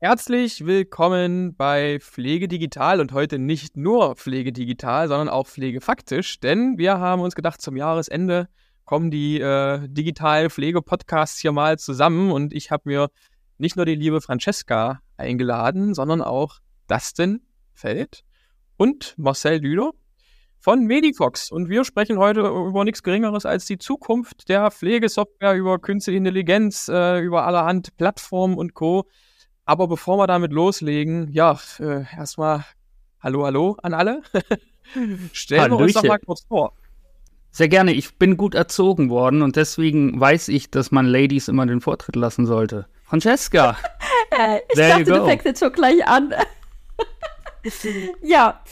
Herzlich willkommen bei Pflege Digital und heute nicht nur Pflege Digital, sondern auch Pflege faktisch, denn wir haben uns gedacht, zum Jahresende kommen die äh, digital Pflege-Podcasts hier mal zusammen und ich habe mir nicht nur die liebe Francesca eingeladen, sondern auch Dustin Feld und Marcel Düler von Medifox. Und wir sprechen heute über nichts Geringeres als die Zukunft der Pflegesoftware, über künstliche Intelligenz, äh, über allerhand Plattformen und Co. Aber bevor wir damit loslegen, ja, äh, erstmal Hallo, hallo an alle. Stellen Hallöchen. wir uns doch mal kurz vor. Sehr gerne. Ich bin gut erzogen worden und deswegen weiß ich, dass man Ladies immer den Vortritt lassen sollte. Francesca. äh, ich There dachte, du fängst jetzt schon gleich an. ja,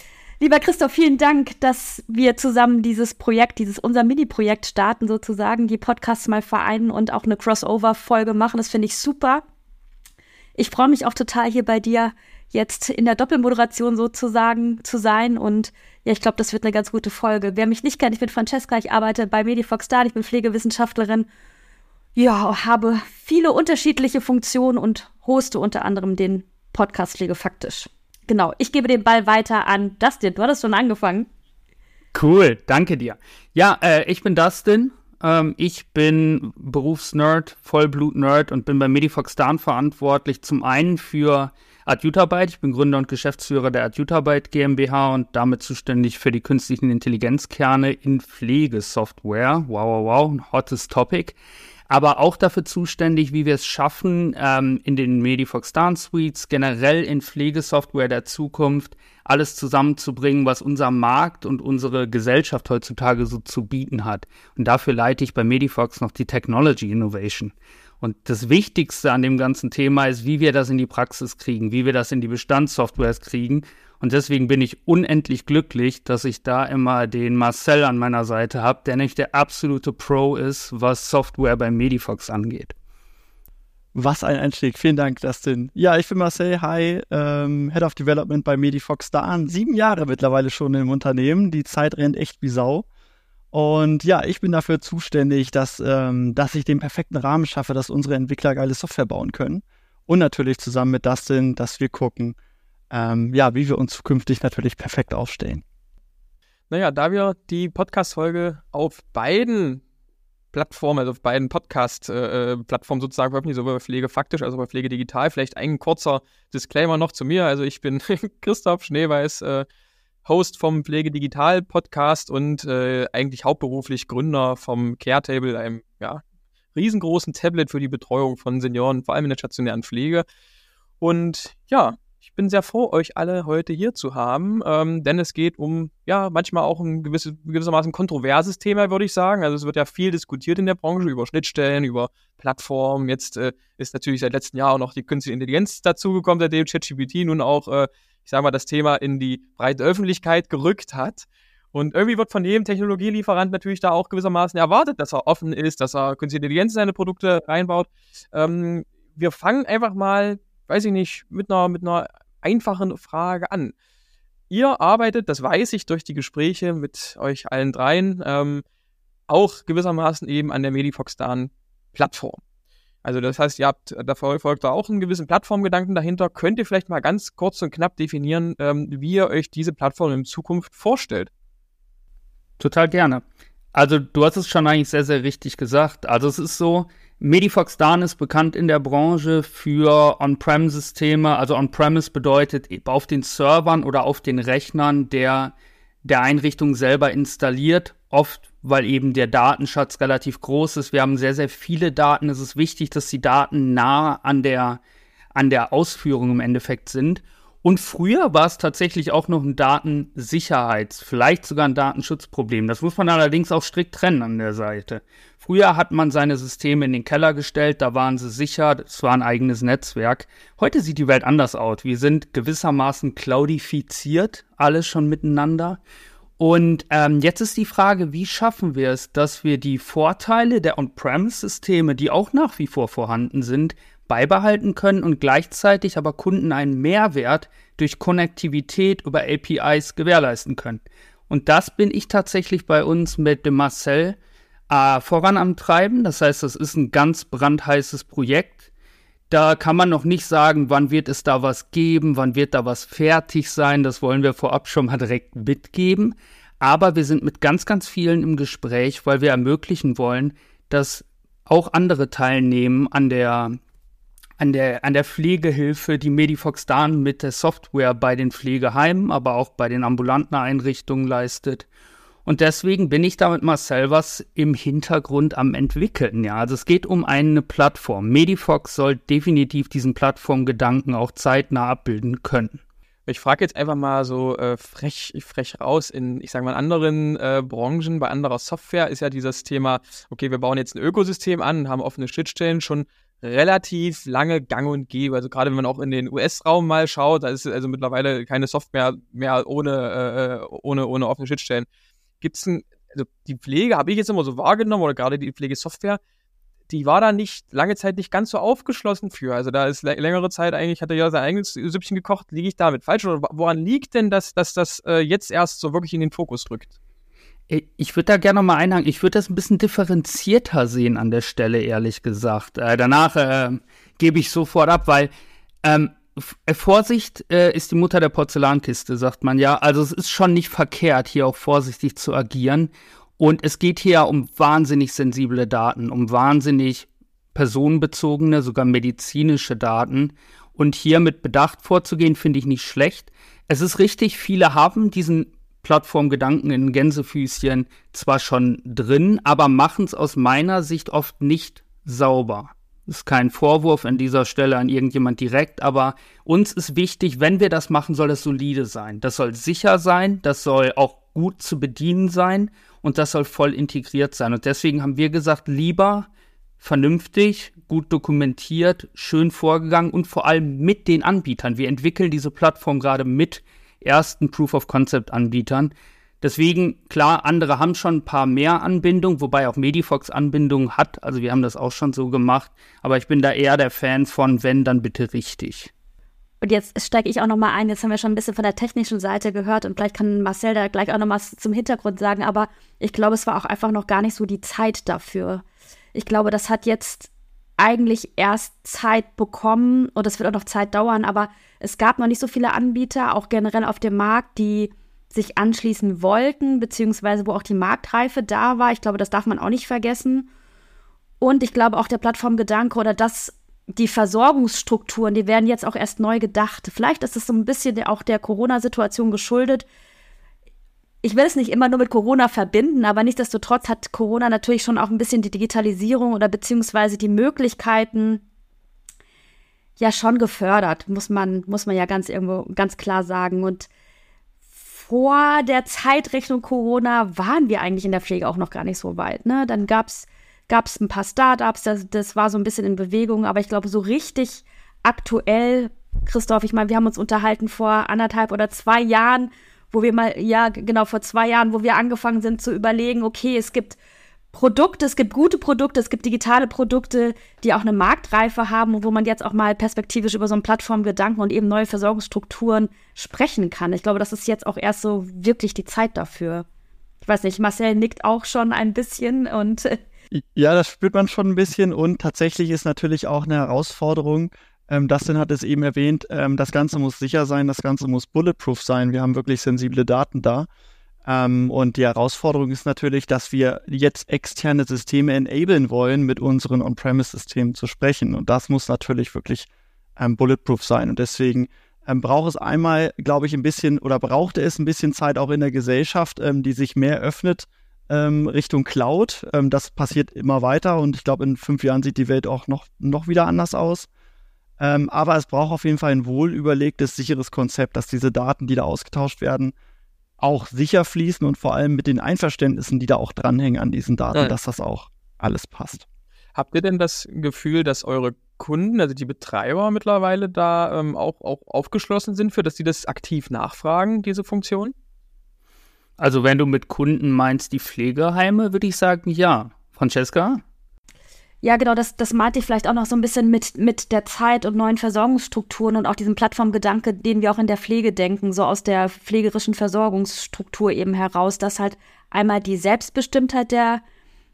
lieber Christoph, vielen Dank, dass wir zusammen dieses Projekt, dieses unser Mini-Projekt starten, sozusagen, die Podcasts mal vereinen und auch eine Crossover-Folge machen. Das finde ich super. Ich freue mich auch total hier bei dir jetzt in der Doppelmoderation sozusagen zu sein und ja, ich glaube, das wird eine ganz gute Folge. Wer mich nicht kennt, ich bin Francesca, ich arbeite bei Medifox Star, ich bin Pflegewissenschaftlerin. Ja, habe viele unterschiedliche Funktionen und hoste unter anderem den Podcast Pflege faktisch. Genau, ich gebe den Ball weiter an Dustin. Du hattest schon angefangen. Cool, danke dir. Ja, äh, ich bin Dustin, ähm, ich bin Berufsnerd, Vollblut-Nerd und bin bei Medifox Darn verantwortlich zum einen für Adjutabyte. Ich bin Gründer und Geschäftsführer der Adjutabyte GmbH und damit zuständig für die künstlichen Intelligenzkerne in Pflegesoftware. Wow, wow, wow, ein hottes Topic aber auch dafür zuständig, wie wir es schaffen, ähm, in den Medifox Dance Suites, generell in Pflegesoftware der Zukunft, alles zusammenzubringen, was unser Markt und unsere Gesellschaft heutzutage so zu bieten hat. Und dafür leite ich bei Medifox noch die Technology Innovation. Und das Wichtigste an dem ganzen Thema ist, wie wir das in die Praxis kriegen, wie wir das in die Bestandssoftwares kriegen und deswegen bin ich unendlich glücklich, dass ich da immer den Marcel an meiner Seite habe, der nämlich der absolute Pro ist, was Software bei Medifox angeht. Was ein Einstieg. Vielen Dank, Dustin. Ja, ich bin Marcel. Hi, ähm, Head of Development bei Medifox da an. Sieben Jahre mittlerweile schon im Unternehmen. Die Zeit rennt echt wie Sau. Und ja, ich bin dafür zuständig, dass, ähm, dass ich den perfekten Rahmen schaffe, dass unsere Entwickler geile Software bauen können. Und natürlich zusammen mit Dustin, dass wir gucken, ähm, ja, wie wir uns zukünftig natürlich perfekt aufstellen. Naja, da wir die Podcast-Folge auf beiden Plattformen, also auf beiden Podcast-Plattformen äh, sozusagen veröffentlichen, sowohl bei Pflege faktisch als auch bei Pflege digital. Vielleicht ein kurzer Disclaimer noch zu mir. Also ich bin Christoph Schneeweiß, äh, Host vom Pflege Digital Podcast und äh, eigentlich hauptberuflich Gründer vom Caretable, einem ja, riesengroßen Tablet für die Betreuung von Senioren, vor allem in der stationären Pflege. Und ja, ich bin sehr froh, euch alle heute hier zu haben, ähm, denn es geht um, ja, manchmal auch ein gewisses, gewissermaßen kontroverses Thema, würde ich sagen. Also es wird ja viel diskutiert in der Branche über Schnittstellen, über Plattformen. Jetzt äh, ist natürlich seit letztem Jahr auch noch die künstliche Intelligenz dazugekommen, seitdem ChatGPT nun auch, äh, ich sage mal, das Thema in die breite Öffentlichkeit gerückt hat. Und irgendwie wird von jedem Technologielieferant natürlich da auch gewissermaßen erwartet, dass er offen ist, dass er künstliche Intelligenz in seine Produkte reinbaut. Ähm, wir fangen einfach mal weiß ich nicht, mit einer, mit einer einfachen Frage an. Ihr arbeitet, das weiß ich durch die Gespräche mit euch allen dreien, ähm, auch gewissermaßen eben an der Medifox Dan Plattform. Also das heißt, ihr habt, da folgt da auch einen gewissen Plattformgedanken dahinter. Könnt ihr vielleicht mal ganz kurz und knapp definieren, ähm, wie ihr euch diese Plattform in Zukunft vorstellt? Total gerne. Also du hast es schon eigentlich sehr, sehr richtig gesagt. Also es ist so, Medifox Dan ist bekannt in der Branche für On-Prem-Systeme. Also On-Premise bedeutet auf den Servern oder auf den Rechnern der, der Einrichtung selber installiert. Oft, weil eben der Datenschatz relativ groß ist. Wir haben sehr, sehr viele Daten. Es ist wichtig, dass die Daten nah an der, an der Ausführung im Endeffekt sind. Und früher war es tatsächlich auch noch ein Datensicherheits-, vielleicht sogar ein Datenschutzproblem. Das muss man allerdings auch strikt trennen an der Seite. Früher hat man seine Systeme in den Keller gestellt, da waren sie sicher, es war ein eigenes Netzwerk. Heute sieht die Welt anders aus. Wir sind gewissermaßen cloudifiziert, alles schon miteinander. Und ähm, jetzt ist die Frage, wie schaffen wir es, dass wir die Vorteile der On-Premise-Systeme, die auch nach wie vor vorhanden sind, beibehalten können und gleichzeitig aber Kunden einen Mehrwert durch Konnektivität über APIs gewährleisten können. Und das bin ich tatsächlich bei uns mit dem Marcel äh, voran am Treiben. Das heißt, das ist ein ganz brandheißes Projekt. Da kann man noch nicht sagen, wann wird es da was geben, wann wird da was fertig sein. Das wollen wir vorab schon mal direkt mitgeben. Aber wir sind mit ganz, ganz vielen im Gespräch, weil wir ermöglichen wollen, dass auch andere teilnehmen an der, an der, an der Pflegehilfe, die Medifox dann mit der Software bei den Pflegeheimen, aber auch bei den ambulanten Einrichtungen leistet. Und deswegen bin ich da mit Marcel was im Hintergrund am entwickeln. Ja, also es geht um eine Plattform. Medifox soll definitiv diesen Plattformgedanken auch zeitnah abbilden können. Ich frage jetzt einfach mal so äh, frech, frech raus in, ich sage mal, anderen äh, Branchen, bei anderer Software ist ja dieses Thema, okay, wir bauen jetzt ein Ökosystem an, haben offene Schnittstellen schon relativ lange gang und gäbe. Also gerade wenn man auch in den US-Raum mal schaut, da ist also mittlerweile keine Software mehr ohne, äh, äh ohne, ohne offene Schnittstellen gibt es ein, also die Pflege habe ich jetzt immer so wahrgenommen oder gerade die Pflegesoftware, die war da nicht lange Zeit nicht ganz so aufgeschlossen für. Also da ist längere Zeit eigentlich, hat er ja sein eigenes Süppchen gekocht. Liege ich damit falsch? Oder woran liegt denn, dass, dass das äh, jetzt erst so wirklich in den Fokus rückt? Ich würde da gerne mal einhaken. Ich würde das ein bisschen differenzierter sehen an der Stelle, ehrlich gesagt. Äh, danach äh, gebe ich sofort ab, weil ähm, äh, Vorsicht äh, ist die Mutter der Porzellankiste, sagt man ja. Also es ist schon nicht verkehrt, hier auch vorsichtig zu agieren. Und es geht hier um wahnsinnig sensible Daten, um wahnsinnig personenbezogene, sogar medizinische Daten. Und hier mit Bedacht vorzugehen, finde ich nicht schlecht. Es ist richtig, viele haben diesen Plattformgedanken in Gänsefüßchen zwar schon drin, aber machen es aus meiner Sicht oft nicht sauber ist kein Vorwurf an dieser Stelle an irgendjemand direkt, aber uns ist wichtig, wenn wir das machen, soll es solide sein. Das soll sicher sein, das soll auch gut zu bedienen sein und das soll voll integriert sein. Und deswegen haben wir gesagt, lieber vernünftig, gut dokumentiert, schön vorgegangen und vor allem mit den Anbietern. Wir entwickeln diese Plattform gerade mit ersten Proof of Concept Anbietern. Deswegen, klar, andere haben schon ein paar mehr Anbindungen, wobei auch Medifox Anbindungen hat. Also wir haben das auch schon so gemacht. Aber ich bin da eher der Fan von, wenn, dann bitte richtig. Und jetzt steige ich auch noch mal ein. Jetzt haben wir schon ein bisschen von der technischen Seite gehört und vielleicht kann Marcel da gleich auch noch was zum Hintergrund sagen. Aber ich glaube, es war auch einfach noch gar nicht so die Zeit dafür. Ich glaube, das hat jetzt eigentlich erst Zeit bekommen und das wird auch noch Zeit dauern. Aber es gab noch nicht so viele Anbieter, auch generell auf dem Markt, die sich anschließen wollten, beziehungsweise wo auch die Marktreife da war. Ich glaube, das darf man auch nicht vergessen. Und ich glaube auch der Plattformgedanke oder das, die Versorgungsstrukturen, die werden jetzt auch erst neu gedacht. Vielleicht ist es so ein bisschen auch der Corona-Situation geschuldet. Ich will es nicht immer nur mit Corona verbinden, aber nichtsdestotrotz hat Corona natürlich schon auch ein bisschen die Digitalisierung oder beziehungsweise die Möglichkeiten ja schon gefördert, muss man, muss man ja ganz irgendwo ganz klar sagen. Und vor der Zeitrechnung Corona waren wir eigentlich in der Pflege auch noch gar nicht so weit. Ne? Dann gab es ein paar Startups, das, das war so ein bisschen in Bewegung, aber ich glaube, so richtig aktuell, Christoph, ich meine, wir haben uns unterhalten vor anderthalb oder zwei Jahren, wo wir mal, ja, genau, vor zwei Jahren, wo wir angefangen sind zu überlegen, okay, es gibt Produkte, es gibt gute Produkte, es gibt digitale Produkte, die auch eine Marktreife haben und wo man jetzt auch mal perspektivisch über so einen Plattformgedanken und eben neue Versorgungsstrukturen sprechen kann. Ich glaube, das ist jetzt auch erst so wirklich die Zeit dafür. Ich weiß nicht, Marcel nickt auch schon ein bisschen und ja, das spürt man schon ein bisschen und tatsächlich ist natürlich auch eine Herausforderung. Ähm, Dustin hat es eben erwähnt, ähm, das Ganze muss sicher sein, das Ganze muss bulletproof sein. Wir haben wirklich sensible Daten da. Ähm, und die Herausforderung ist natürlich, dass wir jetzt externe Systeme enablen wollen, mit unseren On-Premise-Systemen zu sprechen. Und das muss natürlich wirklich ähm, bulletproof sein. Und deswegen ähm, braucht es einmal, glaube ich, ein bisschen oder brauchte es ein bisschen Zeit auch in der Gesellschaft, ähm, die sich mehr öffnet ähm, Richtung Cloud. Ähm, das passiert immer weiter und ich glaube, in fünf Jahren sieht die Welt auch noch, noch wieder anders aus. aber es braucht auf jeden Fall ein wohl überlegtes, sicheres Konzept, dass diese Daten, die da ausgetauscht werden, auch sicher fließen und vor allem mit den Einverständnissen, die da auch dranhängen an diesen Daten, ja. dass das auch alles passt. Habt ihr denn das Gefühl, dass eure Kunden, also die Betreiber mittlerweile da ähm, auch, auch aufgeschlossen sind für, dass die das aktiv nachfragen, diese Funktion? Also wenn du mit Kunden meinst die Pflegeheime, würde ich sagen, ja. Francesca? Ja, genau, das, das meinte ich vielleicht auch noch so ein bisschen mit, mit der Zeit und neuen Versorgungsstrukturen und auch diesem Plattformgedanke, den wir auch in der Pflege denken, so aus der pflegerischen Versorgungsstruktur eben heraus, dass halt einmal die Selbstbestimmtheit der,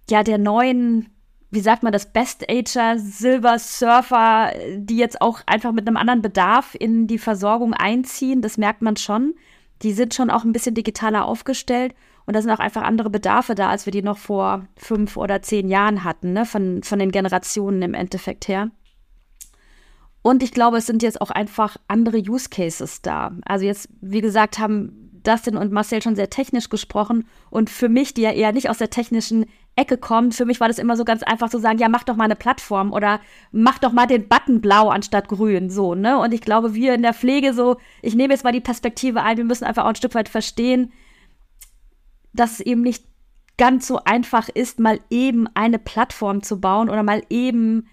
ja, der neuen wie sagt man das, Best Ager, Silver Surfer, die jetzt auch einfach mit einem anderen Bedarf in die Versorgung einziehen. Das merkt man schon. Die sind schon auch ein bisschen digitaler aufgestellt. Und da sind auch einfach andere Bedarfe da, als wir die noch vor fünf oder zehn Jahren hatten, ne? von, von den Generationen im Endeffekt her. Und ich glaube, es sind jetzt auch einfach andere Use Cases da. Also jetzt, wie gesagt, haben Dustin und Marcel schon sehr technisch gesprochen. Und für mich, die ja eher nicht aus der technischen Ecke kommt, für mich war das immer so ganz einfach zu sagen, ja, mach doch mal eine Plattform oder mach doch mal den Button blau anstatt grün, so, ne? Und ich glaube, wir in der Pflege so, ich nehme jetzt mal die Perspektive ein, wir müssen einfach auch ein Stück weit verstehen, dass es eben nicht ganz so einfach ist, mal eben eine Plattform zu bauen oder mal eben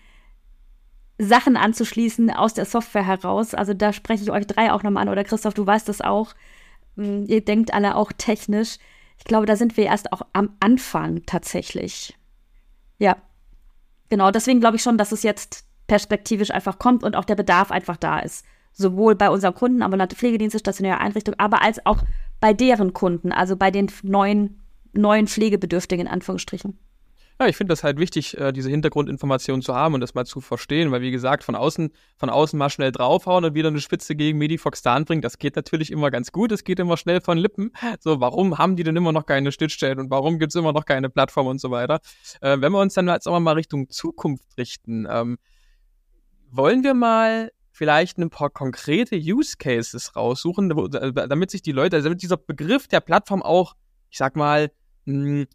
Sachen anzuschließen aus der Software heraus. Also da spreche ich euch drei auch nochmal an. Oder Christoph, du weißt das auch. Hm, ihr denkt alle auch technisch. Ich glaube, da sind wir erst auch am Anfang tatsächlich. Ja, genau. Deswegen glaube ich schon, dass es jetzt perspektivisch einfach kommt und auch der Bedarf einfach da ist. Sowohl bei unseren Kunden, ambulante Pflegedienste, stationäre Einrichtungen, aber als auch bei deren Kunden, also bei den neuen, neuen Pflegebedürftigen in Anführungsstrichen. Ja, ich finde das halt wichtig, äh, diese Hintergrundinformationen zu haben und das mal zu verstehen, weil wie gesagt, von außen, von außen mal schnell draufhauen und wieder eine Spitze gegen Medifox da anbringen, das geht natürlich immer ganz gut, es geht immer schnell von Lippen. So, warum haben die denn immer noch keine Schnittstellen und warum gibt's immer noch keine Plattform und so weiter? Äh, wenn wir uns dann jetzt auch mal Richtung Zukunft richten, ähm, wollen wir mal vielleicht ein paar konkrete Use Cases raussuchen, damit sich die Leute, also damit dieser Begriff der Plattform auch, ich sag mal, mh,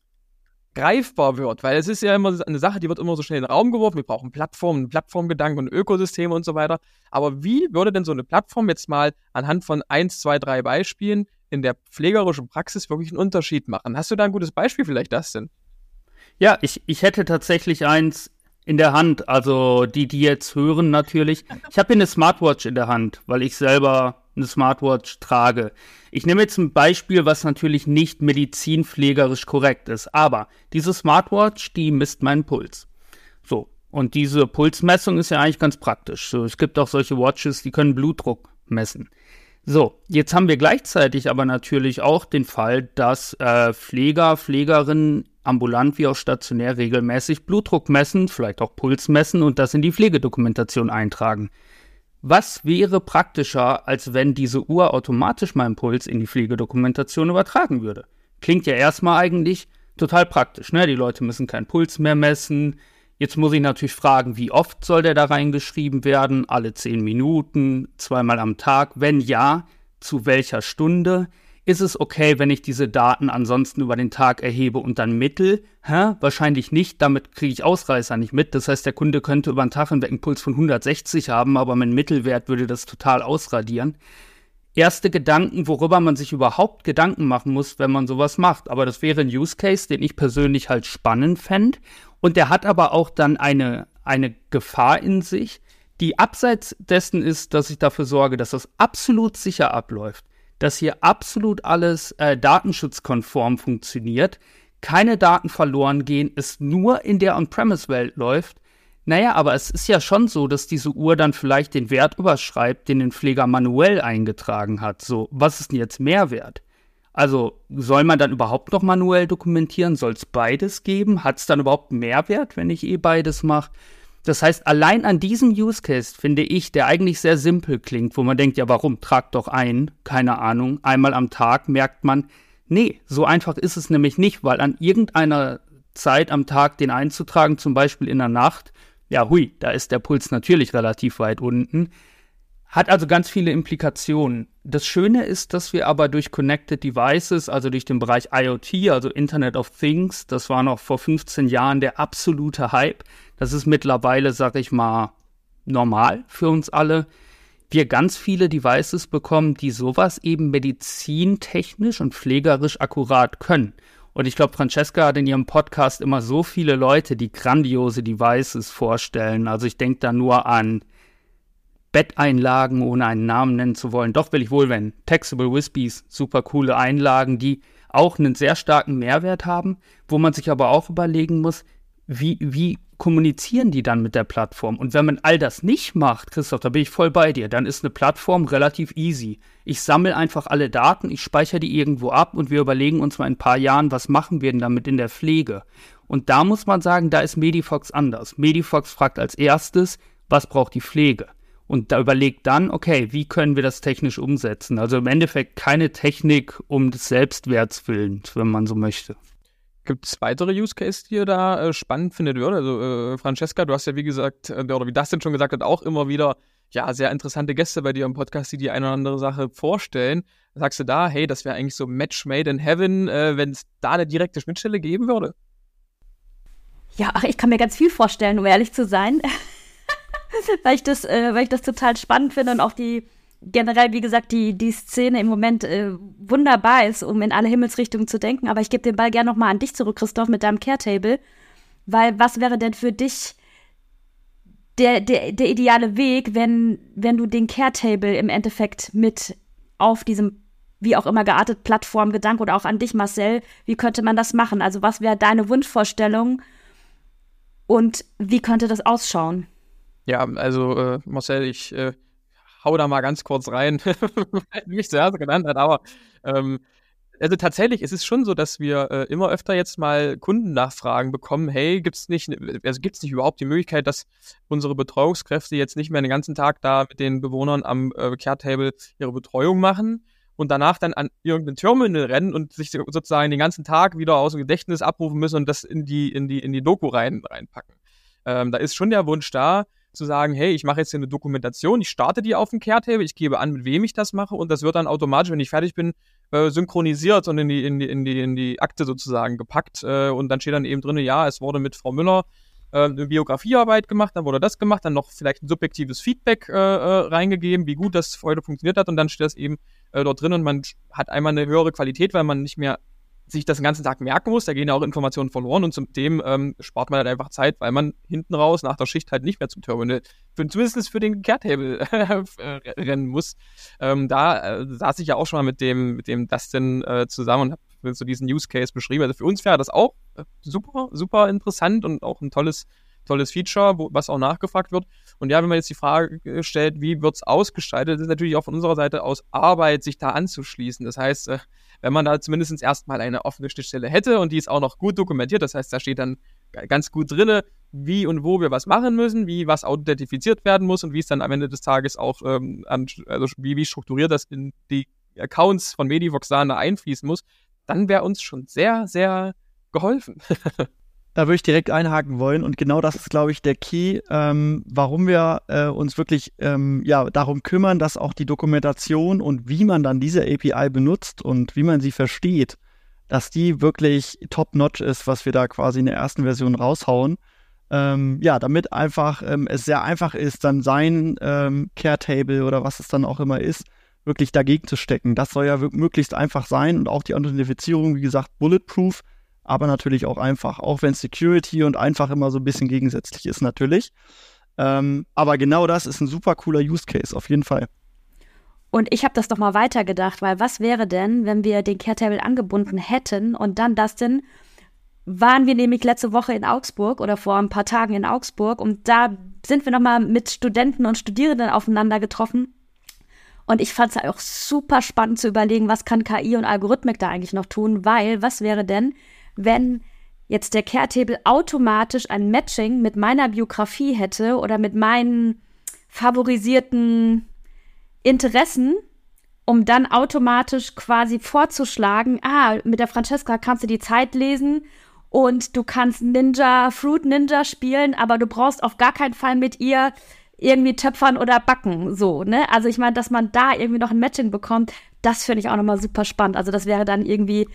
greifbar wird, weil es ist ja immer eine Sache, die wird immer so schnell in den Raum geworfen. Wir brauchen Plattformen, Plattformgedanken und Ökosysteme und so weiter. Aber wie würde denn so eine Plattform jetzt mal anhand von eins, zwei, drei Beispielen in der pflegerischen Praxis wirklich einen Unterschied machen? Hast du da ein gutes Beispiel vielleicht, das denn? Ja, ich, ich hätte tatsächlich eins in der Hand. Also die, die jetzt hören natürlich. Ich habe hier eine Smartwatch in der Hand, weil ich selber eine Smartwatch trage. Ich nehme jetzt ein Beispiel, was natürlich nicht medizinpflegerisch korrekt ist, aber diese Smartwatch, die misst meinen Puls. So, und diese Pulsmessung ist ja eigentlich ganz praktisch. So, es gibt auch solche Watches, die können Blutdruck messen. So, jetzt haben wir gleichzeitig aber natürlich auch den Fall, dass äh, Pfleger, Pflegerinnen ambulant wie auch stationär regelmäßig Blutdruck messen, vielleicht auch Puls messen und das in die Pflegedokumentation eintragen. Was wäre praktischer, als wenn diese Uhr automatisch meinen Puls in die Pflegedokumentation übertragen würde? Klingt ja erstmal eigentlich total praktisch, ne? Die Leute müssen keinen Puls mehr messen. Jetzt muss ich natürlich fragen, wie oft soll der da reingeschrieben werden? Alle zehn Minuten, zweimal am Tag? Wenn ja, zu welcher Stunde? Ist es okay, wenn ich diese Daten ansonsten über den Tag erhebe und dann mittel? Hä? Wahrscheinlich nicht, damit kriege ich Ausreißer nicht mit. Das heißt, der Kunde könnte über den Tag hinweg einen Puls von 160 haben, aber mein Mittelwert würde das total ausradieren. Erste Gedanken, worüber man sich überhaupt Gedanken machen muss, wenn man sowas macht. Aber das wäre ein Use Case, den ich persönlich halt spannend fände. Und der hat aber auch dann eine, eine Gefahr in sich, die abseits dessen ist, dass ich dafür sorge, dass das absolut sicher abläuft dass hier absolut alles äh, datenschutzkonform funktioniert, keine Daten verloren gehen, es nur in der On-Premise-Welt läuft. Naja, aber es ist ja schon so, dass diese Uhr dann vielleicht den Wert überschreibt, den den Pfleger manuell eingetragen hat. So, was ist denn jetzt Mehrwert? Also soll man dann überhaupt noch manuell dokumentieren? Soll es beides geben? Hat es dann überhaupt Mehrwert, wenn ich eh beides mache? Das heißt, allein an diesem Use Case finde ich, der eigentlich sehr simpel klingt, wo man denkt, ja, warum? Trag doch ein, keine Ahnung, einmal am Tag merkt man, nee, so einfach ist es nämlich nicht, weil an irgendeiner Zeit am Tag den einzutragen, zum Beispiel in der Nacht, ja, hui, da ist der Puls natürlich relativ weit unten. Hat also ganz viele Implikationen. Das Schöne ist, dass wir aber durch Connected Devices, also durch den Bereich IoT, also Internet of Things, das war noch vor 15 Jahren der absolute Hype. Das ist mittlerweile, sag ich mal, normal für uns alle. Wir ganz viele Devices bekommen, die sowas eben medizintechnisch und pflegerisch akkurat können. Und ich glaube, Francesca hat in ihrem Podcast immer so viele Leute, die grandiose Devices vorstellen. Also ich denke da nur an Betteinlagen, ohne einen Namen nennen zu wollen. Doch will ich wohl, wenn Taxable Wispies, super coole Einlagen, die auch einen sehr starken Mehrwert haben, wo man sich aber auch überlegen muss, wie, wie kommunizieren die dann mit der Plattform? Und wenn man all das nicht macht, Christoph, da bin ich voll bei dir, dann ist eine Plattform relativ easy. Ich sammle einfach alle Daten, ich speichere die irgendwo ab und wir überlegen uns mal in ein paar Jahren, was machen wir denn damit in der Pflege? Und da muss man sagen, da ist Medifox anders. Medifox fragt als erstes, was braucht die Pflege? Und da überlegt dann, okay, wie können wir das technisch umsetzen? Also im Endeffekt keine Technik um des Selbstwerts willen, wenn man so möchte. Gibt es weitere Use Cases, die ihr da äh, spannend findet? Oder? Also, äh, Francesca, du hast ja, wie gesagt, äh, oder wie Dustin schon gesagt hat, auch immer wieder ja, sehr interessante Gäste bei dir im Podcast, die die eine oder andere Sache vorstellen. Sagst du da, hey, das wäre eigentlich so Match made in heaven, äh, wenn es da eine direkte Schnittstelle geben würde? Ja, ach, ich kann mir ganz viel vorstellen, um ehrlich zu sein. weil, ich das, äh, weil ich das total spannend finde und auch die generell, wie gesagt, die, die Szene im Moment äh, wunderbar ist, um in alle Himmelsrichtungen zu denken. Aber ich gebe den Ball gerne nochmal an dich zurück, Christoph, mit deinem Care-Table. Weil was wäre denn für dich der, der, der ideale Weg, wenn, wenn du den Care-Table im Endeffekt mit auf diesem wie auch immer geartet Plattform Gedanke oder auch an dich, Marcel, wie könnte man das machen? Also was wäre deine Wunschvorstellung und wie könnte das ausschauen? Ja, also äh, Marcel, ich äh, hau da mal ganz kurz rein, weil mich zuerst genannt hat, aber ähm, also tatsächlich ist es schon so, dass wir äh, immer öfter jetzt mal Kundennachfragen bekommen, hey, gibt es nicht, also gibt es nicht überhaupt die Möglichkeit, dass unsere Betreuungskräfte jetzt nicht mehr den ganzen Tag da mit den Bewohnern am äh, Care-Table ihre Betreuung machen und danach dann an irgendein Terminal rennen und sich sozusagen den ganzen Tag wieder aus dem Gedächtnis abrufen müssen und das in die, in die, in die Doku rein, reinpacken. Ähm, da ist schon der Wunsch da, zu sagen, hey, ich mache jetzt hier eine Dokumentation, ich starte die auf dem Care-Table, ich gebe an, mit wem ich das mache und das wird dann automatisch, wenn ich fertig bin, äh, synchronisiert und in die, in, die, in, die, in die Akte sozusagen gepackt äh, und dann steht dann eben drin, ja, es wurde mit Frau Müller äh, eine Biografiearbeit gemacht, dann wurde das gemacht, dann noch vielleicht ein subjektives Feedback äh, reingegeben, wie gut das heute funktioniert hat und dann steht das eben äh, dort drin und man hat einmal eine höhere Qualität, weil man nicht mehr sich das den ganzen Tag merken muss. Da gehen ja auch Informationen verloren und zudem ähm, spart man halt einfach Zeit, weil man hinten raus nach der Schicht halt nicht mehr zum Terminal, für, zumindest für den Kehrtable äh, rennen muss. Ähm, da äh, saß ich ja auch schon mal mit dem, mit dem Dustin äh, zusammen und habe so diesen Use Case beschrieben. Also für uns wäre das auch äh, super, super interessant und auch ein tolles tolles Feature, wo, was auch nachgefragt wird. Und ja, wenn man jetzt die Frage stellt, wie wird es ausgestaltet, ist natürlich auch von unserer Seite aus Arbeit, sich da anzuschließen. Das heißt, äh, wenn man da zumindest erstmal eine offene Schnittstelle hätte und die ist auch noch gut dokumentiert, das heißt, da steht dann ganz gut drinne, wie und wo wir was machen müssen, wie was authentifiziert werden muss und wie es dann am Ende des Tages auch, ähm, an, also wie, wie strukturiert das in die Accounts von Medivox da einfließen muss, dann wäre uns schon sehr, sehr geholfen. Da würde ich direkt einhaken wollen und genau das ist, glaube ich, der Key, ähm, warum wir äh, uns wirklich ähm, ja darum kümmern, dass auch die Dokumentation und wie man dann diese API benutzt und wie man sie versteht, dass die wirklich top-notch ist, was wir da quasi in der ersten Version raushauen. Ähm, ja, damit einfach ähm, es sehr einfach ist, dann sein ähm, Care-Table oder was es dann auch immer ist, wirklich dagegen zu stecken. Das soll ja möglichst einfach sein und auch die Authentifizierung, wie gesagt, bulletproof aber natürlich auch einfach, auch wenn Security und einfach immer so ein bisschen gegensätzlich ist natürlich. Ähm, aber genau das ist ein super cooler Use Case, auf jeden Fall. Und ich habe das doch mal weitergedacht, weil was wäre denn, wenn wir den Caretable angebunden hätten und dann das denn, waren wir nämlich letzte Woche in Augsburg oder vor ein paar Tagen in Augsburg und da sind wir nochmal mit Studenten und Studierenden aufeinander getroffen. Und ich fand es auch super spannend zu überlegen, was kann KI und Algorithmik da eigentlich noch tun, weil was wäre denn, wenn jetzt der Care-Table automatisch ein Matching mit meiner Biografie hätte oder mit meinen favorisierten Interessen, um dann automatisch quasi vorzuschlagen, ah, mit der Francesca kannst du die Zeit lesen und du kannst Ninja, Fruit Ninja spielen, aber du brauchst auf gar keinen Fall mit ihr irgendwie töpfern oder backen, so, ne? Also ich meine, dass man da irgendwie noch ein Matching bekommt, das finde ich auch nochmal super spannend. Also das wäre dann irgendwie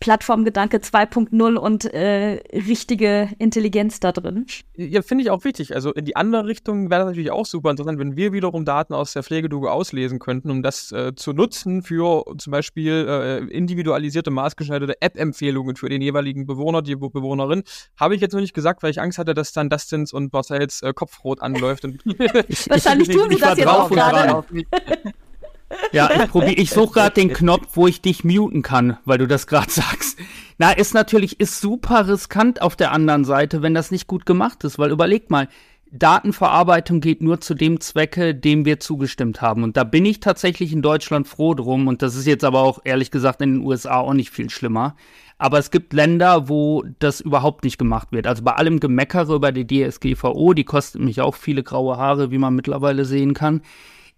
Plattformgedanke 2.0 und äh, richtige Intelligenz da drin. Ja, finde ich auch wichtig. Also in die andere Richtung wäre das natürlich auch super interessant, wenn wir wiederum Daten aus der Pflegedoku auslesen könnten, um das äh, zu nutzen für zum Beispiel äh, individualisierte, maßgeschneiderte App-Empfehlungen für den jeweiligen Bewohner, die Bewohnerin. Habe ich jetzt noch nicht gesagt, weil ich Angst hatte, dass dann Dustins und Marcells äh, Kopfrot anläuft. Und Wahrscheinlich tun sie das jetzt auch gerade. Ja, ich, probier, ich suche gerade den Knopf, wo ich dich muten kann, weil du das gerade sagst. Na, ist natürlich, ist super riskant auf der anderen Seite, wenn das nicht gut gemacht ist, weil überleg mal, Datenverarbeitung geht nur zu dem Zwecke, dem wir zugestimmt haben. Und da bin ich tatsächlich in Deutschland froh drum. Und das ist jetzt aber auch ehrlich gesagt in den USA auch nicht viel schlimmer. Aber es gibt Länder, wo das überhaupt nicht gemacht wird. Also bei allem Gemeckere über die DSGVO, die kostet mich auch viele graue Haare, wie man mittlerweile sehen kann,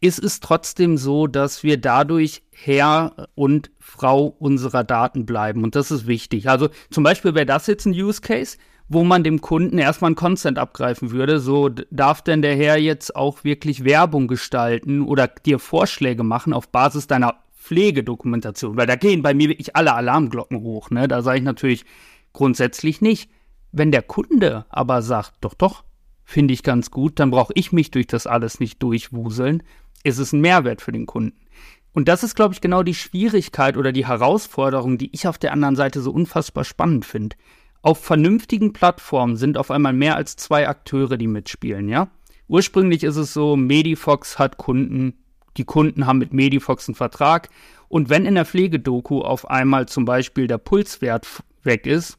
ist es trotzdem so, dass wir dadurch Herr und Frau unserer Daten bleiben. Und das ist wichtig. Also zum Beispiel wäre das jetzt ein Use Case wo man dem Kunden erstmal ein Consent abgreifen würde. So darf denn der Herr jetzt auch wirklich Werbung gestalten oder dir Vorschläge machen auf Basis deiner Pflegedokumentation? Weil da gehen bei mir wirklich alle Alarmglocken hoch. Ne? Da sage ich natürlich grundsätzlich nicht. Wenn der Kunde aber sagt, doch, doch, finde ich ganz gut, dann brauche ich mich durch das alles nicht durchwuseln, ist es ein Mehrwert für den Kunden. Und das ist, glaube ich, genau die Schwierigkeit oder die Herausforderung, die ich auf der anderen Seite so unfassbar spannend finde. Auf vernünftigen Plattformen sind auf einmal mehr als zwei Akteure, die mitspielen, ja? Ursprünglich ist es so, Medifox hat Kunden, die Kunden haben mit Medifox einen Vertrag. Und wenn in der Pflegedoku auf einmal zum Beispiel der Pulswert weg ist,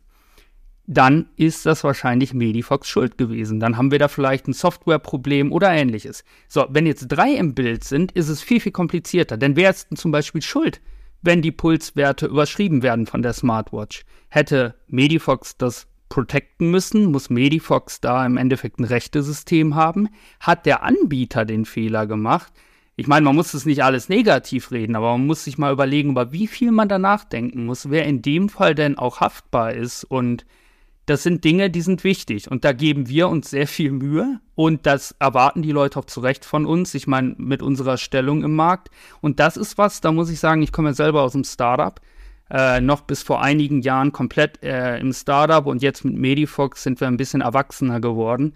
dann ist das wahrscheinlich Medifox schuld gewesen. Dann haben wir da vielleicht ein Softwareproblem oder ähnliches. So, wenn jetzt drei im Bild sind, ist es viel, viel komplizierter. Denn wer ist denn zum Beispiel schuld? wenn die Pulswerte überschrieben werden von der Smartwatch. Hätte Medifox das protecten müssen, muss Medifox da im Endeffekt ein Rechtesystem haben. Hat der Anbieter den Fehler gemacht? Ich meine, man muss es nicht alles negativ reden, aber man muss sich mal überlegen, über wie viel man danach denken muss, wer in dem Fall denn auch haftbar ist und das sind Dinge, die sind wichtig und da geben wir uns sehr viel Mühe und das erwarten die Leute auch zu Recht von uns. Ich meine, mit unserer Stellung im Markt. Und das ist was, da muss ich sagen, ich komme ja selber aus dem Startup. Äh, noch bis vor einigen Jahren komplett äh, im Startup und jetzt mit Medifox sind wir ein bisschen erwachsener geworden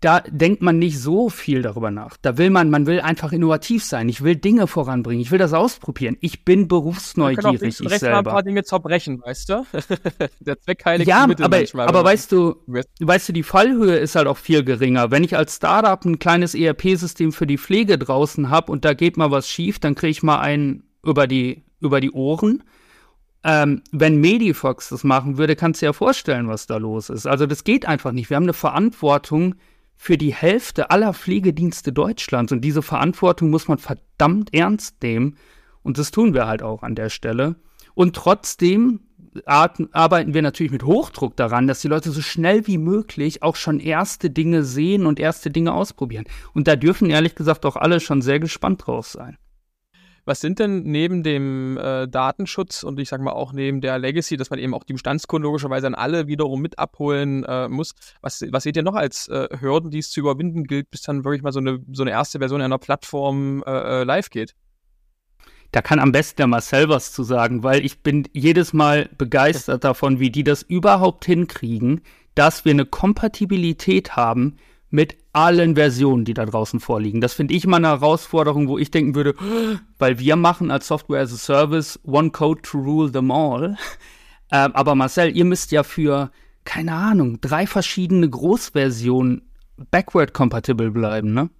da denkt man nicht so viel darüber nach. Da will man, man will einfach innovativ sein. Ich will Dinge voranbringen. Ich will das ausprobieren. Ich bin berufsneugierig. Ich selber. Mal ein paar Dinge zerbrechen, weißt du? Der Zweck heiligt ja, Mittel aber, manchmal. Aber weißt du, weißt du, die Fallhöhe ist halt auch viel geringer. Wenn ich als Startup ein kleines ERP-System für die Pflege draußen habe und da geht mal was schief, dann kriege ich mal einen über die, über die Ohren. Ähm, wenn Medifox das machen würde, kannst du dir ja vorstellen, was da los ist. Also das geht einfach nicht. Wir haben eine Verantwortung, für die Hälfte aller Pflegedienste Deutschlands. Und diese Verantwortung muss man verdammt ernst nehmen. Und das tun wir halt auch an der Stelle. Und trotzdem arbeiten wir natürlich mit Hochdruck daran, dass die Leute so schnell wie möglich auch schon erste Dinge sehen und erste Dinge ausprobieren. Und da dürfen ehrlich gesagt auch alle schon sehr gespannt drauf sein. Was sind denn neben dem äh, Datenschutz und ich sage mal auch neben der Legacy, dass man eben auch die Bestandskunden logischerweise an alle wiederum mit abholen äh, muss, was, was seht ihr noch als äh, Hürden, die es zu überwinden gilt, bis dann wirklich mal so eine, so eine erste Version einer Plattform äh, äh, live geht? Da kann am besten der Marcel was zu sagen, weil ich bin jedes Mal begeistert davon, wie die das überhaupt hinkriegen, dass wir eine Kompatibilität haben mit allen Versionen, die da draußen vorliegen. Das finde ich immer eine Herausforderung, wo ich denken würde, weil wir machen als Software as a Service One Code to Rule them all. Ähm, aber Marcel, ihr müsst ja für, keine Ahnung, drei verschiedene Großversionen backward compatible bleiben, ne?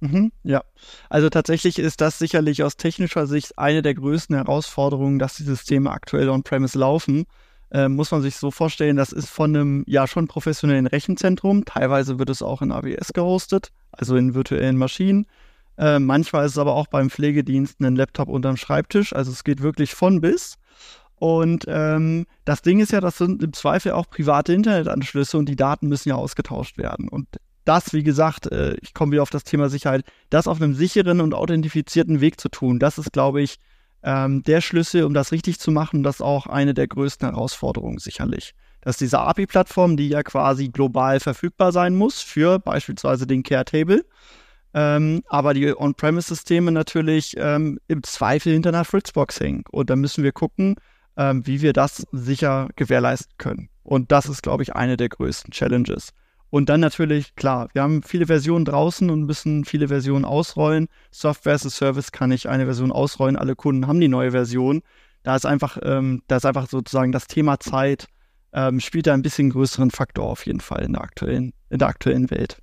Mhm, ja, also tatsächlich ist das sicherlich aus technischer Sicht eine der größten Herausforderungen, dass die Systeme aktuell on-premise laufen äh, muss man sich so vorstellen, das ist von einem ja schon professionellen Rechenzentrum. Teilweise wird es auch in AWS gehostet, also in virtuellen Maschinen. Äh, manchmal ist es aber auch beim Pflegedienst ein Laptop unterm Schreibtisch. Also es geht wirklich von bis. Und ähm, das Ding ist ja, das sind im Zweifel auch private Internetanschlüsse und die Daten müssen ja ausgetauscht werden. Und das, wie gesagt, äh, ich komme wieder auf das Thema Sicherheit, das auf einem sicheren und authentifizierten Weg zu tun, das ist, glaube ich, ähm, der Schlüssel, um das richtig zu machen, das ist auch eine der größten Herausforderungen sicherlich. Dass diese API-Plattform, die ja quasi global verfügbar sein muss für beispielsweise den Care-Table, ähm, aber die On-Premise-Systeme natürlich ähm, im Zweifel hinter einer Fritzbox hängen. Und da müssen wir gucken, ähm, wie wir das sicher gewährleisten können. Und das ist, glaube ich, eine der größten Challenges. Und dann natürlich, klar, wir haben viele Versionen draußen und müssen viele Versionen ausrollen. Software as a Service kann ich eine Version ausrollen, alle Kunden haben die neue Version. Da ist einfach, ähm, da ist einfach sozusagen das Thema Zeit, ähm, spielt da ein bisschen größeren Faktor auf jeden Fall in der aktuellen, in der aktuellen Welt.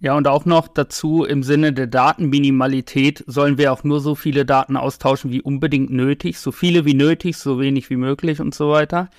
Ja, und auch noch dazu im Sinne der Datenminimalität sollen wir auch nur so viele Daten austauschen wie unbedingt nötig, so viele wie nötig, so wenig wie möglich und so weiter.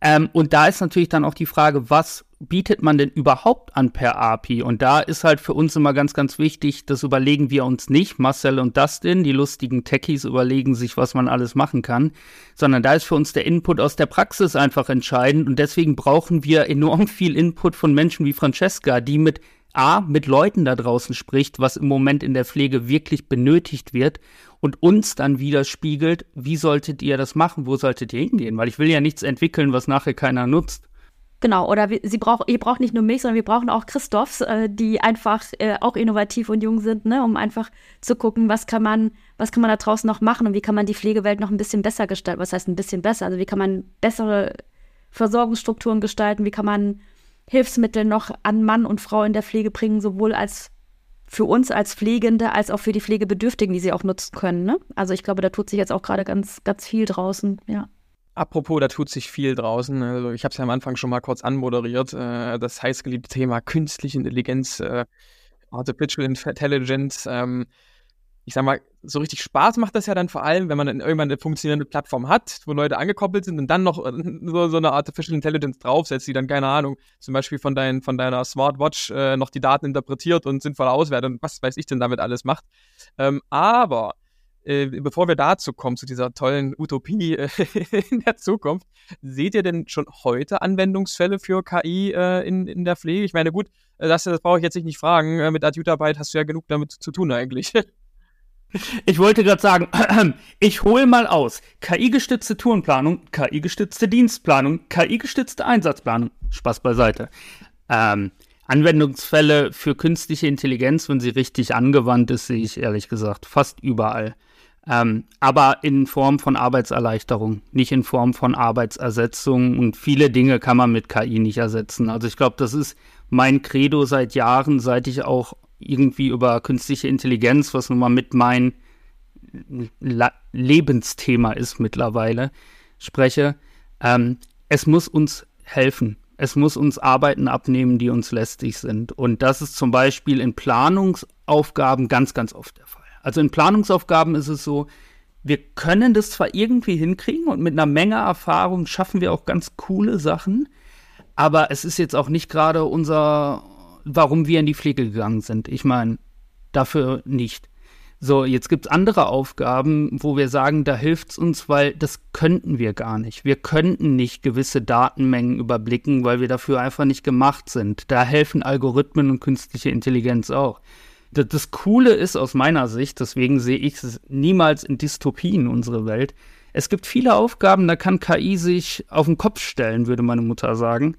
Ähm, und da ist natürlich dann auch die Frage, was bietet man denn überhaupt an per API? Und da ist halt für uns immer ganz, ganz wichtig, das überlegen wir uns nicht. Marcel und Dustin, die lustigen Techies, überlegen sich, was man alles machen kann, sondern da ist für uns der Input aus der Praxis einfach entscheidend. Und deswegen brauchen wir enorm viel Input von Menschen wie Francesca, die mit A, mit Leuten da draußen spricht, was im Moment in der Pflege wirklich benötigt wird und uns dann widerspiegelt, wie solltet ihr das machen, wo solltet ihr hingehen? Weil ich will ja nichts entwickeln, was nachher keiner nutzt. Genau, oder wir, sie braucht, ihr braucht nicht nur mich, sondern wir brauchen auch Christophs, äh, die einfach äh, auch innovativ und jung sind, ne, um einfach zu gucken, was kann man, was kann man da draußen noch machen und wie kann man die Pflegewelt noch ein bisschen besser gestalten. Was heißt ein bisschen besser? Also wie kann man bessere Versorgungsstrukturen gestalten, wie kann man Hilfsmittel noch an Mann und Frau in der Pflege bringen, sowohl als für uns als Pflegende als auch für die Pflegebedürftigen, die sie auch nutzen können. Ne? Also ich glaube, da tut sich jetzt auch gerade ganz, ganz viel draußen, ja. Apropos, da tut sich viel draußen. Also ich habe es ja am Anfang schon mal kurz anmoderiert. Äh, das heißgeliebte Thema künstliche Intelligenz, äh, Artificial Intelligence. Ähm, ich sag mal, so richtig Spaß macht das ja dann vor allem, wenn man dann irgendwann eine funktionierende Plattform hat, wo Leute angekoppelt sind und dann noch äh, so, so eine Artificial Intelligence draufsetzt, die dann, keine Ahnung, zum Beispiel von, dein, von deiner Smartwatch äh, noch die Daten interpretiert und sinnvoll auswertet und was weiß ich denn damit alles macht. Ähm, aber äh, bevor wir dazu kommen, zu dieser tollen Utopie äh, in der Zukunft, seht ihr denn schon heute Anwendungsfälle für KI äh, in, in der Pflege? Ich meine, gut, äh, das, das brauche ich jetzt nicht fragen. Mit Adjutarbeit hast du ja genug damit zu tun eigentlich. Ich wollte gerade sagen, ich hole mal aus. KI-gestützte Tourenplanung, KI-gestützte Dienstplanung, KI-gestützte Einsatzplanung. Spaß beiseite. Ähm, Anwendungsfälle für künstliche Intelligenz, wenn sie richtig angewandt ist, sehe ich ehrlich gesagt fast überall. Ähm, aber in Form von Arbeitserleichterung, nicht in Form von Arbeitsersetzung. Und viele Dinge kann man mit KI nicht ersetzen. Also ich glaube, das ist mein Credo seit Jahren, seit ich auch irgendwie über künstliche Intelligenz, was nun mal mit mein La Lebensthema ist mittlerweile, spreche. Ähm, es muss uns helfen. Es muss uns Arbeiten abnehmen, die uns lästig sind. Und das ist zum Beispiel in Planungsaufgaben ganz, ganz oft der Fall. Also in Planungsaufgaben ist es so, wir können das zwar irgendwie hinkriegen und mit einer Menge Erfahrung schaffen wir auch ganz coole Sachen, aber es ist jetzt auch nicht gerade unser, warum wir in die Pflege gegangen sind. Ich meine, dafür nicht. So, jetzt gibt es andere Aufgaben, wo wir sagen, da hilft es uns, weil das könnten wir gar nicht. Wir könnten nicht gewisse Datenmengen überblicken, weil wir dafür einfach nicht gemacht sind. Da helfen Algorithmen und künstliche Intelligenz auch. Das, Coole ist aus meiner Sicht, deswegen sehe ich es niemals in Dystopien unsere Welt. Es gibt viele Aufgaben, da kann KI sich auf den Kopf stellen, würde meine Mutter sagen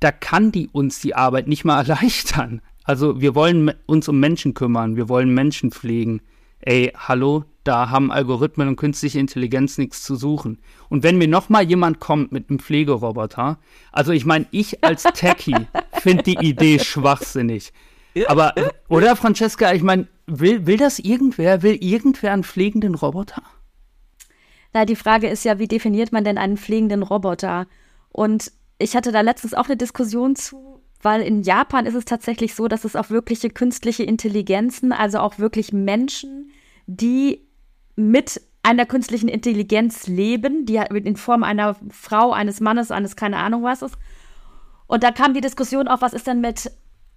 da kann die uns die Arbeit nicht mal erleichtern. Also wir wollen uns um Menschen kümmern, wir wollen Menschen pflegen. Ey, hallo, da haben Algorithmen und künstliche Intelligenz nichts zu suchen. Und wenn mir noch mal jemand kommt mit einem Pflegeroboter, also ich meine, ich als Techie finde die Idee schwachsinnig. Aber, oder Francesca, ich meine, will, will das irgendwer? Will irgendwer einen pflegenden Roboter? Na, die Frage ist ja, wie definiert man denn einen pflegenden Roboter? Und ich hatte da letztens auch eine Diskussion zu, weil in Japan ist es tatsächlich so, dass es auch wirkliche künstliche Intelligenzen, also auch wirklich Menschen, die mit einer künstlichen Intelligenz leben, die in Form einer Frau, eines Mannes, eines keine Ahnung was ist. Und da kam die Diskussion auf, was ist denn mit,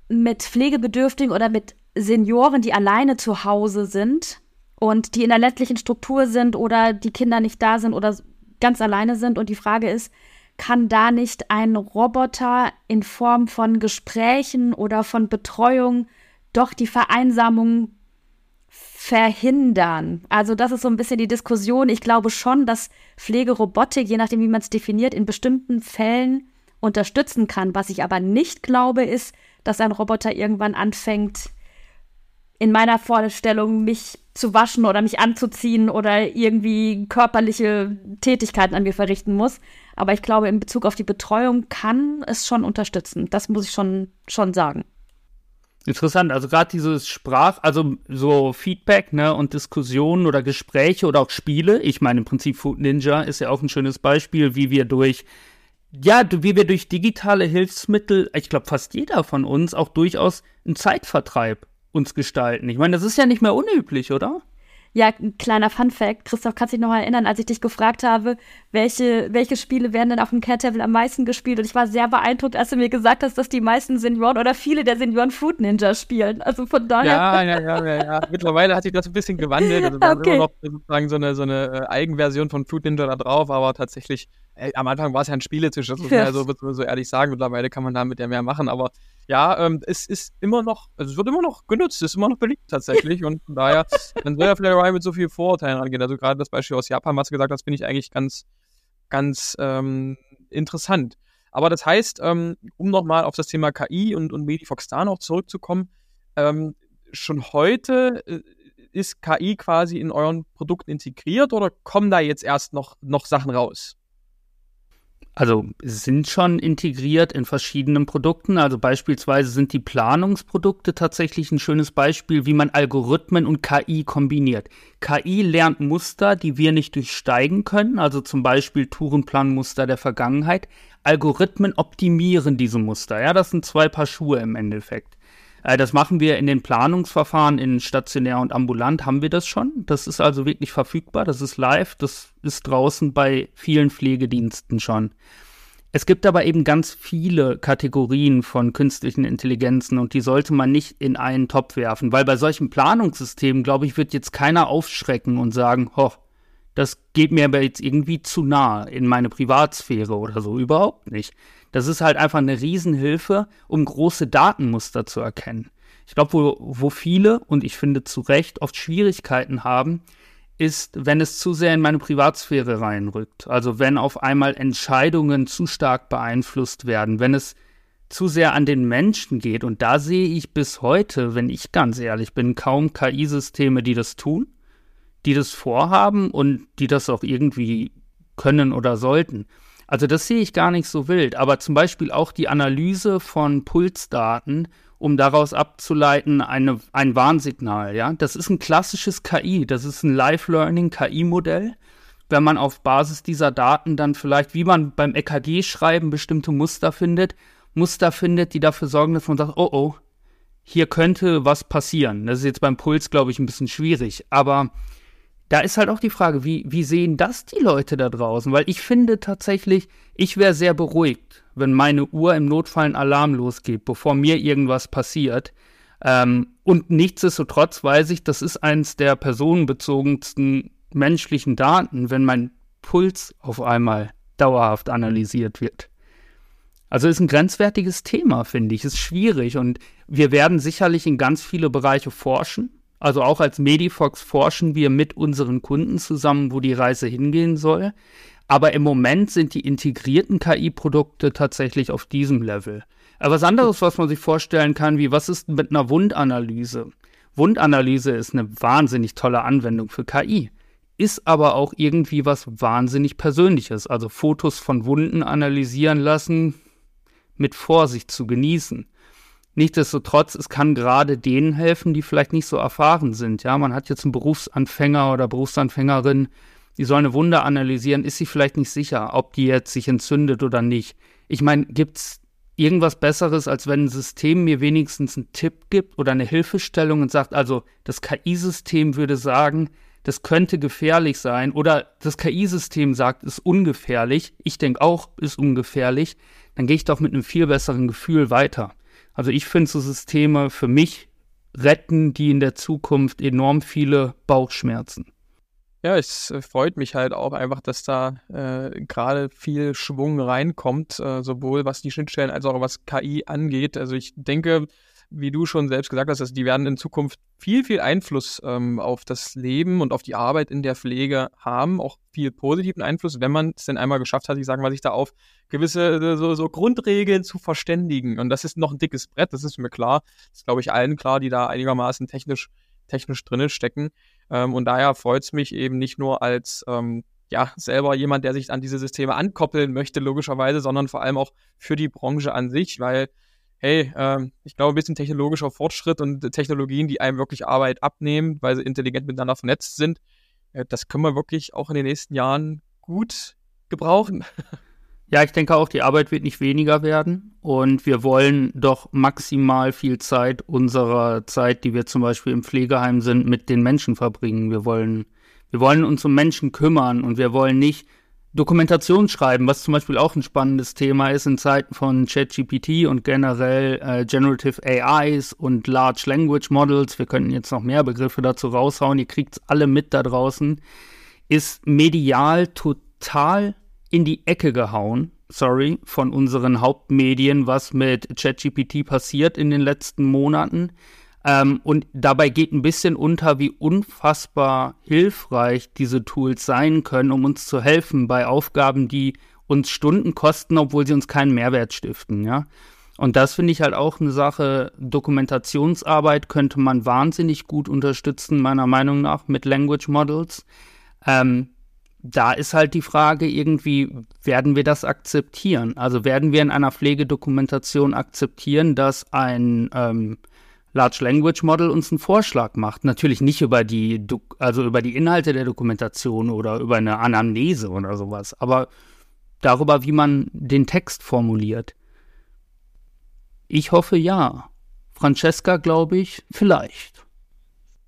mit Pflegebedürftigen oder mit Senioren, die alleine zu Hause sind und die in der ländlichen Struktur sind oder die Kinder nicht da sind oder ganz alleine sind. Und die Frage ist, kann da nicht ein Roboter in Form von Gesprächen oder von Betreuung doch die Vereinsamung verhindern? Also das ist so ein bisschen die Diskussion. Ich glaube schon, dass Pflegerobotik, je nachdem, wie man es definiert, in bestimmten Fällen unterstützen kann. Was ich aber nicht glaube, ist, dass ein Roboter irgendwann anfängt, in meiner Vorstellung mich zu waschen oder mich anzuziehen oder irgendwie körperliche Tätigkeiten an mir verrichten muss. Aber ich glaube, in Bezug auf die Betreuung kann es schon unterstützen. Das muss ich schon, schon sagen. Interessant, also gerade dieses Sprach, also so Feedback, ne, und Diskussionen oder Gespräche oder auch Spiele. Ich meine, im Prinzip Food Ninja ist ja auch ein schönes Beispiel, wie wir durch ja, wie wir durch digitale Hilfsmittel, ich glaube fast jeder von uns, auch durchaus einen Zeitvertreib uns gestalten. Ich meine, das ist ja nicht mehr unüblich, oder? Ja, ein kleiner Fun-Fact. Christoph, kannst du dich noch mal erinnern, als ich dich gefragt habe, welche, welche Spiele werden denn auf dem Cat-Table am meisten gespielt? Und ich war sehr beeindruckt, als du mir gesagt hast, dass die meisten Senioren oder viele der Senioren Food Ninja spielen. Also von daher. Ja, ja, ja, ja. ja. Mittlerweile hat sich das ein bisschen gewandelt. Also wir okay. haben immer noch sozusagen so eine, so eine äh, Eigenversion von Food Ninja da drauf, aber tatsächlich Ey, am Anfang war es ja ein Spieletisch, das muss man ja so, so ehrlich sagen. Mittlerweile kann man damit ja mehr machen. Aber ja, ähm, es ist immer noch, also es wird immer noch genutzt, es ist immer noch beliebt tatsächlich. und von daher, dann soll ja Flair Ryan mit so vielen Vorurteilen rangehen. Also gerade das Beispiel aus Japan, was du gesagt hast, finde ich eigentlich ganz, ganz ähm, interessant. Aber das heißt, ähm, um nochmal auf das Thema KI und, und Medifox da noch zurückzukommen, ähm, schon heute äh, ist KI quasi in euren Produkten integriert oder kommen da jetzt erst noch, noch Sachen raus? Also sind schon integriert in verschiedenen Produkten. Also beispielsweise sind die Planungsprodukte tatsächlich ein schönes Beispiel, wie man Algorithmen und KI kombiniert. KI lernt Muster, die wir nicht durchsteigen können, also zum Beispiel Tourenplanmuster der Vergangenheit. Algorithmen optimieren diese Muster. Ja, das sind zwei Paar Schuhe im Endeffekt. Äh, das machen wir in den Planungsverfahren in stationär und ambulant haben wir das schon. Das ist also wirklich verfügbar, das ist live, das ist draußen bei vielen Pflegediensten schon. Es gibt aber eben ganz viele Kategorien von künstlichen Intelligenzen und die sollte man nicht in einen Topf werfen, weil bei solchen Planungssystemen, glaube ich, wird jetzt keiner aufschrecken und sagen, ho, das geht mir aber jetzt irgendwie zu nah in meine Privatsphäre oder so, überhaupt nicht. Das ist halt einfach eine Riesenhilfe, um große Datenmuster zu erkennen. Ich glaube, wo, wo viele, und ich finde zu Recht, oft Schwierigkeiten haben, ist, wenn es zu sehr in meine Privatsphäre reinrückt. Also wenn auf einmal Entscheidungen zu stark beeinflusst werden, wenn es zu sehr an den Menschen geht. Und da sehe ich bis heute, wenn ich ganz ehrlich bin, kaum KI-Systeme, die das tun, die das vorhaben und die das auch irgendwie können oder sollten. Also das sehe ich gar nicht so wild, aber zum Beispiel auch die Analyse von Pulsdaten, um daraus abzuleiten eine, ein Warnsignal, ja, das ist ein klassisches KI, das ist ein Live-Learning-KI-Modell. Wenn man auf Basis dieser Daten dann vielleicht, wie man beim EKG-Schreiben bestimmte Muster findet, Muster findet, die dafür sorgen, dass man sagt, oh oh, hier könnte was passieren. Das ist jetzt beim Puls, glaube ich, ein bisschen schwierig, aber da ist halt auch die Frage, wie, wie sehen das die Leute da draußen? Weil ich finde tatsächlich, ich wäre sehr beruhigt, wenn meine Uhr im Notfall einen Alarm losgeht, bevor mir irgendwas passiert. Ähm, und nichtsdestotrotz weiß ich, das ist eines der personenbezogensten menschlichen Daten, wenn mein Puls auf einmal dauerhaft analysiert wird. Also ist ein grenzwertiges Thema, finde ich. Ist schwierig und wir werden sicherlich in ganz viele Bereiche forschen. Also auch als Medifox forschen wir mit unseren Kunden zusammen, wo die Reise hingehen soll. Aber im Moment sind die integrierten KI-Produkte tatsächlich auf diesem Level. Aber was anderes, was man sich vorstellen kann, wie was ist mit einer Wundanalyse? Wundanalyse ist eine wahnsinnig tolle Anwendung für KI, ist aber auch irgendwie was wahnsinnig Persönliches. Also Fotos von Wunden analysieren lassen, mit Vorsicht zu genießen. Nichtsdestotrotz, es kann gerade denen helfen, die vielleicht nicht so erfahren sind. Ja, man hat jetzt einen Berufsanfänger oder Berufsanfängerin, die soll eine Wunde analysieren, ist sie vielleicht nicht sicher, ob die jetzt sich entzündet oder nicht. Ich meine, gibt's irgendwas Besseres, als wenn ein System mir wenigstens einen Tipp gibt oder eine Hilfestellung und sagt, also das KI-System würde sagen, das könnte gefährlich sein oder das KI-System sagt, ist ungefährlich, ich denke auch, ist ungefährlich, dann gehe ich doch mit einem viel besseren Gefühl weiter. Also ich finde so Systeme für mich retten die in der Zukunft enorm viele Bauchschmerzen. Ja, es äh, freut mich halt auch einfach, dass da äh, gerade viel Schwung reinkommt, äh, sowohl was die Schnittstellen als auch was KI angeht. Also ich denke, wie du schon selbst gesagt hast, also die werden in Zukunft viel, viel Einfluss ähm, auf das Leben und auf die Arbeit in der Pflege haben, auch viel positiven Einfluss, wenn man es denn einmal geschafft hat, ich sage mal, sich da auf gewisse so, so, Grundregeln zu verständigen. Und das ist noch ein dickes Brett, das ist mir klar. Das ist, glaube ich, allen klar, die da einigermaßen technisch, technisch drinnen stecken. Ähm, und daher freut es mich eben nicht nur als ähm, ja, selber jemand, der sich an diese Systeme ankoppeln möchte, logischerweise, sondern vor allem auch für die Branche an sich, weil hey, ähm, ich glaube, ein bisschen technologischer Fortschritt und Technologien, die einem wirklich Arbeit abnehmen, weil sie intelligent miteinander vernetzt sind, äh, das können wir wirklich auch in den nächsten Jahren gut gebrauchen. Ja, ich denke auch, die Arbeit wird nicht weniger werden und wir wollen doch maximal viel Zeit unserer Zeit, die wir zum Beispiel im Pflegeheim sind, mit den Menschen verbringen. Wir wollen, wir wollen uns um Menschen kümmern und wir wollen nicht Dokumentation schreiben, was zum Beispiel auch ein spannendes Thema ist in Zeiten von ChatGPT und generell äh, Generative AIs und Large Language Models. Wir könnten jetzt noch mehr Begriffe dazu raushauen. Ihr kriegt's alle mit da draußen. Ist medial total in die Ecke gehauen, sorry, von unseren Hauptmedien, was mit ChatGPT passiert in den letzten Monaten. Ähm, und dabei geht ein bisschen unter, wie unfassbar hilfreich diese Tools sein können, um uns zu helfen bei Aufgaben, die uns Stunden kosten, obwohl sie uns keinen Mehrwert stiften, ja. Und das finde ich halt auch eine Sache. Dokumentationsarbeit könnte man wahnsinnig gut unterstützen, meiner Meinung nach, mit Language Models. Ähm, da ist halt die Frage irgendwie, werden wir das akzeptieren? Also werden wir in einer Pflegedokumentation akzeptieren, dass ein ähm, Large Language Model uns einen Vorschlag macht. Natürlich nicht über die, also über die Inhalte der Dokumentation oder über eine Anamnese oder sowas, aber darüber, wie man den Text formuliert. Ich hoffe ja. Francesca, glaube ich, vielleicht.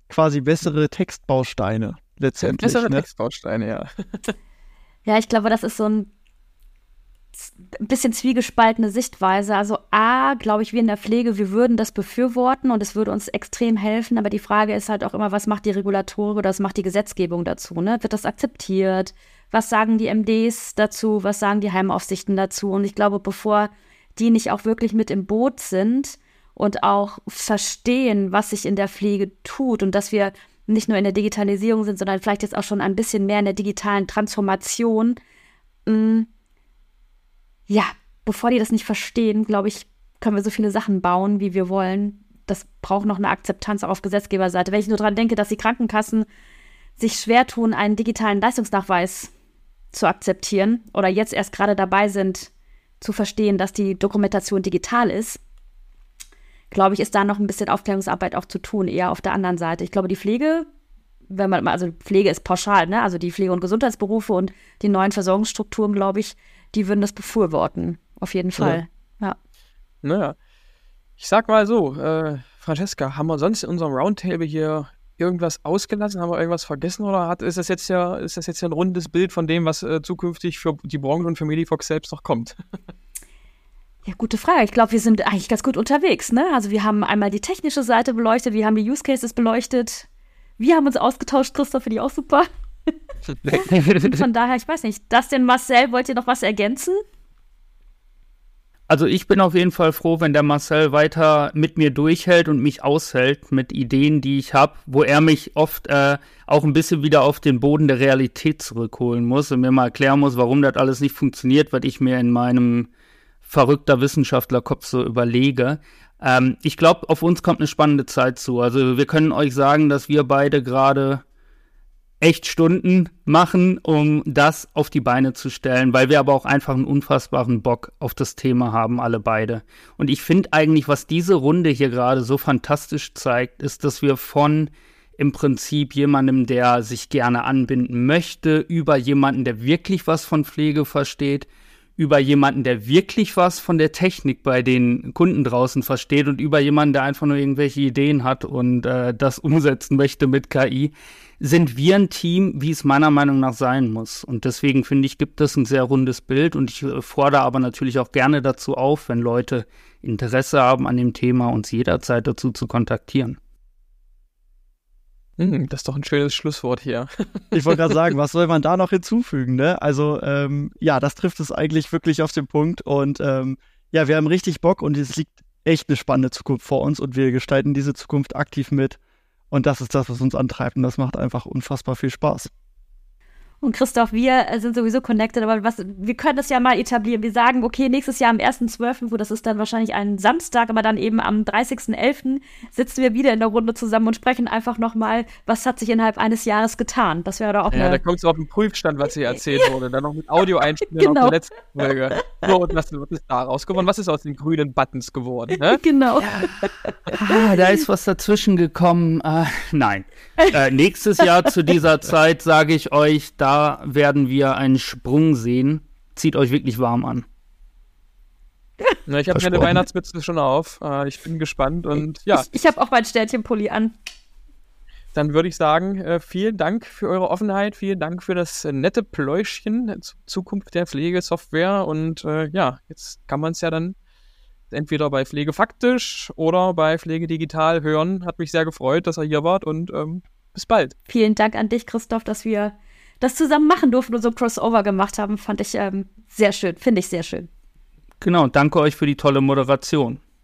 Quasi bessere Textbausteine letztendlich. Bessere ne? Textbausteine, ja. Ja, ich glaube, das ist so ein ein bisschen zwiegespaltene Sichtweise. Also A, glaube ich, wir in der Pflege, wir würden das befürworten und es würde uns extrem helfen. Aber die Frage ist halt auch immer, was macht die Regulatorik oder was macht die Gesetzgebung dazu? Ne? Wird das akzeptiert? Was sagen die MDs dazu? Was sagen die Heimaufsichten dazu? Und ich glaube, bevor die nicht auch wirklich mit im Boot sind und auch verstehen, was sich in der Pflege tut und dass wir nicht nur in der Digitalisierung sind, sondern vielleicht jetzt auch schon ein bisschen mehr in der digitalen Transformation, mh, mm, ja, bevor die das nicht verstehen, glaube ich, können wir so viele Sachen bauen, wie wir wollen. Das braucht noch eine Akzeptanz auch auf Gesetzgeberseite. Wenn ich nur daran denke, dass die Krankenkassen sich schwer tun, einen digitalen Leistungsnachweis zu akzeptieren oder jetzt erst gerade dabei sind, zu verstehen, dass die Dokumentation digital ist, glaube ich, ist da noch ein bisschen Aufklärungsarbeit auch zu tun, eher auf der anderen Seite. Ich glaube, die Pflege, wenn man, also Pflege ist pauschal, ne? Also die Pflege- und Gesundheitsberufe und die neuen Versorgungsstrukturen, glaube ich, die würden das befürworten. Auf jeden Fall. Ja. ja. Naja. Ich sag mal so, äh, Francesca, haben wir sonst in unserem Roundtable hier irgendwas ausgelassen? Haben wir irgendwas vergessen oder hat, ist das jetzt ja, ist das jetzt ja ein rundes Bild von dem, was äh, zukünftig für die Branche und für Medifox selbst noch kommt? Ja, gute Frage. Ich glaube, wir sind eigentlich ganz gut unterwegs. Ne? Also wir haben einmal die technische Seite beleuchtet, wir haben die Use Cases beleuchtet, wir haben uns ausgetauscht, Christoph, finde ich auch super. Von daher, ich weiß nicht. Das denn Marcel, wollt ihr noch was ergänzen? Also ich bin auf jeden Fall froh, wenn der Marcel weiter mit mir durchhält und mich aushält mit Ideen, die ich habe, wo er mich oft äh, auch ein bisschen wieder auf den Boden der Realität zurückholen muss und mir mal erklären muss, warum das alles nicht funktioniert, was ich mir in meinem verrückter Wissenschaftlerkopf so überlege. Ähm, ich glaube, auf uns kommt eine spannende Zeit zu. Also wir können euch sagen, dass wir beide gerade echt Stunden machen, um das auf die Beine zu stellen, weil wir aber auch einfach einen unfassbaren Bock auf das Thema haben, alle beide. Und ich finde eigentlich, was diese Runde hier gerade so fantastisch zeigt, ist, dass wir von im Prinzip jemandem, der sich gerne anbinden möchte, über jemanden, der wirklich was von Pflege versteht, über jemanden, der wirklich was von der Technik bei den Kunden draußen versteht und über jemanden, der einfach nur irgendwelche Ideen hat und äh, das umsetzen möchte mit KI, sind wir ein Team, wie es meiner Meinung nach sein muss. Und deswegen finde ich, gibt es ein sehr rundes Bild und ich äh, fordere aber natürlich auch gerne dazu auf, wenn Leute Interesse haben an dem Thema, uns jederzeit dazu zu kontaktieren. Hm, das ist doch ein schönes Schlusswort hier. ich wollte gerade sagen, was soll man da noch hinzufügen, ne? Also, ähm, ja, das trifft es eigentlich wirklich auf den Punkt. Und ähm, ja, wir haben richtig Bock und es liegt echt eine spannende Zukunft vor uns und wir gestalten diese Zukunft aktiv mit. Und das ist das, was uns antreibt und das macht einfach unfassbar viel Spaß. Und Christoph, wir sind sowieso connected, aber was, wir können das ja mal etablieren. Wir sagen, okay, nächstes Jahr am 1.12., wo das ist dann wahrscheinlich ein Samstag, aber dann eben am 30.11. sitzen wir wieder in der Runde zusammen und sprechen einfach nochmal, was hat sich innerhalb eines Jahres getan. Das wäre doch auch Ja, eine da kommt es auf den Prüfstand, was hier erzählt wurde. Dann noch mit Audio einspielen Genau. auf der letzten Folge. So, und was, was ist da rausgeworden? Was ist aus den grünen Buttons geworden? Ne? genau. Ah, da ist was dazwischen gekommen. Ah, nein. Äh, nächstes Jahr zu dieser Zeit sage ich euch, da werden wir einen Sprung sehen zieht euch wirklich warm an. Na, ich habe meine Weihnachtsmütze schon auf. Äh, ich bin gespannt und ja. Ich, ich habe auch mein Sternchenpulli an. Dann würde ich sagen, äh, vielen Dank für eure Offenheit, vielen Dank für das äh, nette Pläuschchen zur Zukunft der Pflegesoftware und äh, ja, jetzt kann man es ja dann entweder bei Pflege faktisch oder bei Pflege digital hören. Hat mich sehr gefreut, dass ihr hier wart und ähm, bis bald. Vielen Dank an dich, Christoph, dass wir das zusammen machen durften und so Crossover gemacht haben. Fand ich ähm, sehr schön, finde ich sehr schön. Genau, danke euch für die tolle Moderation.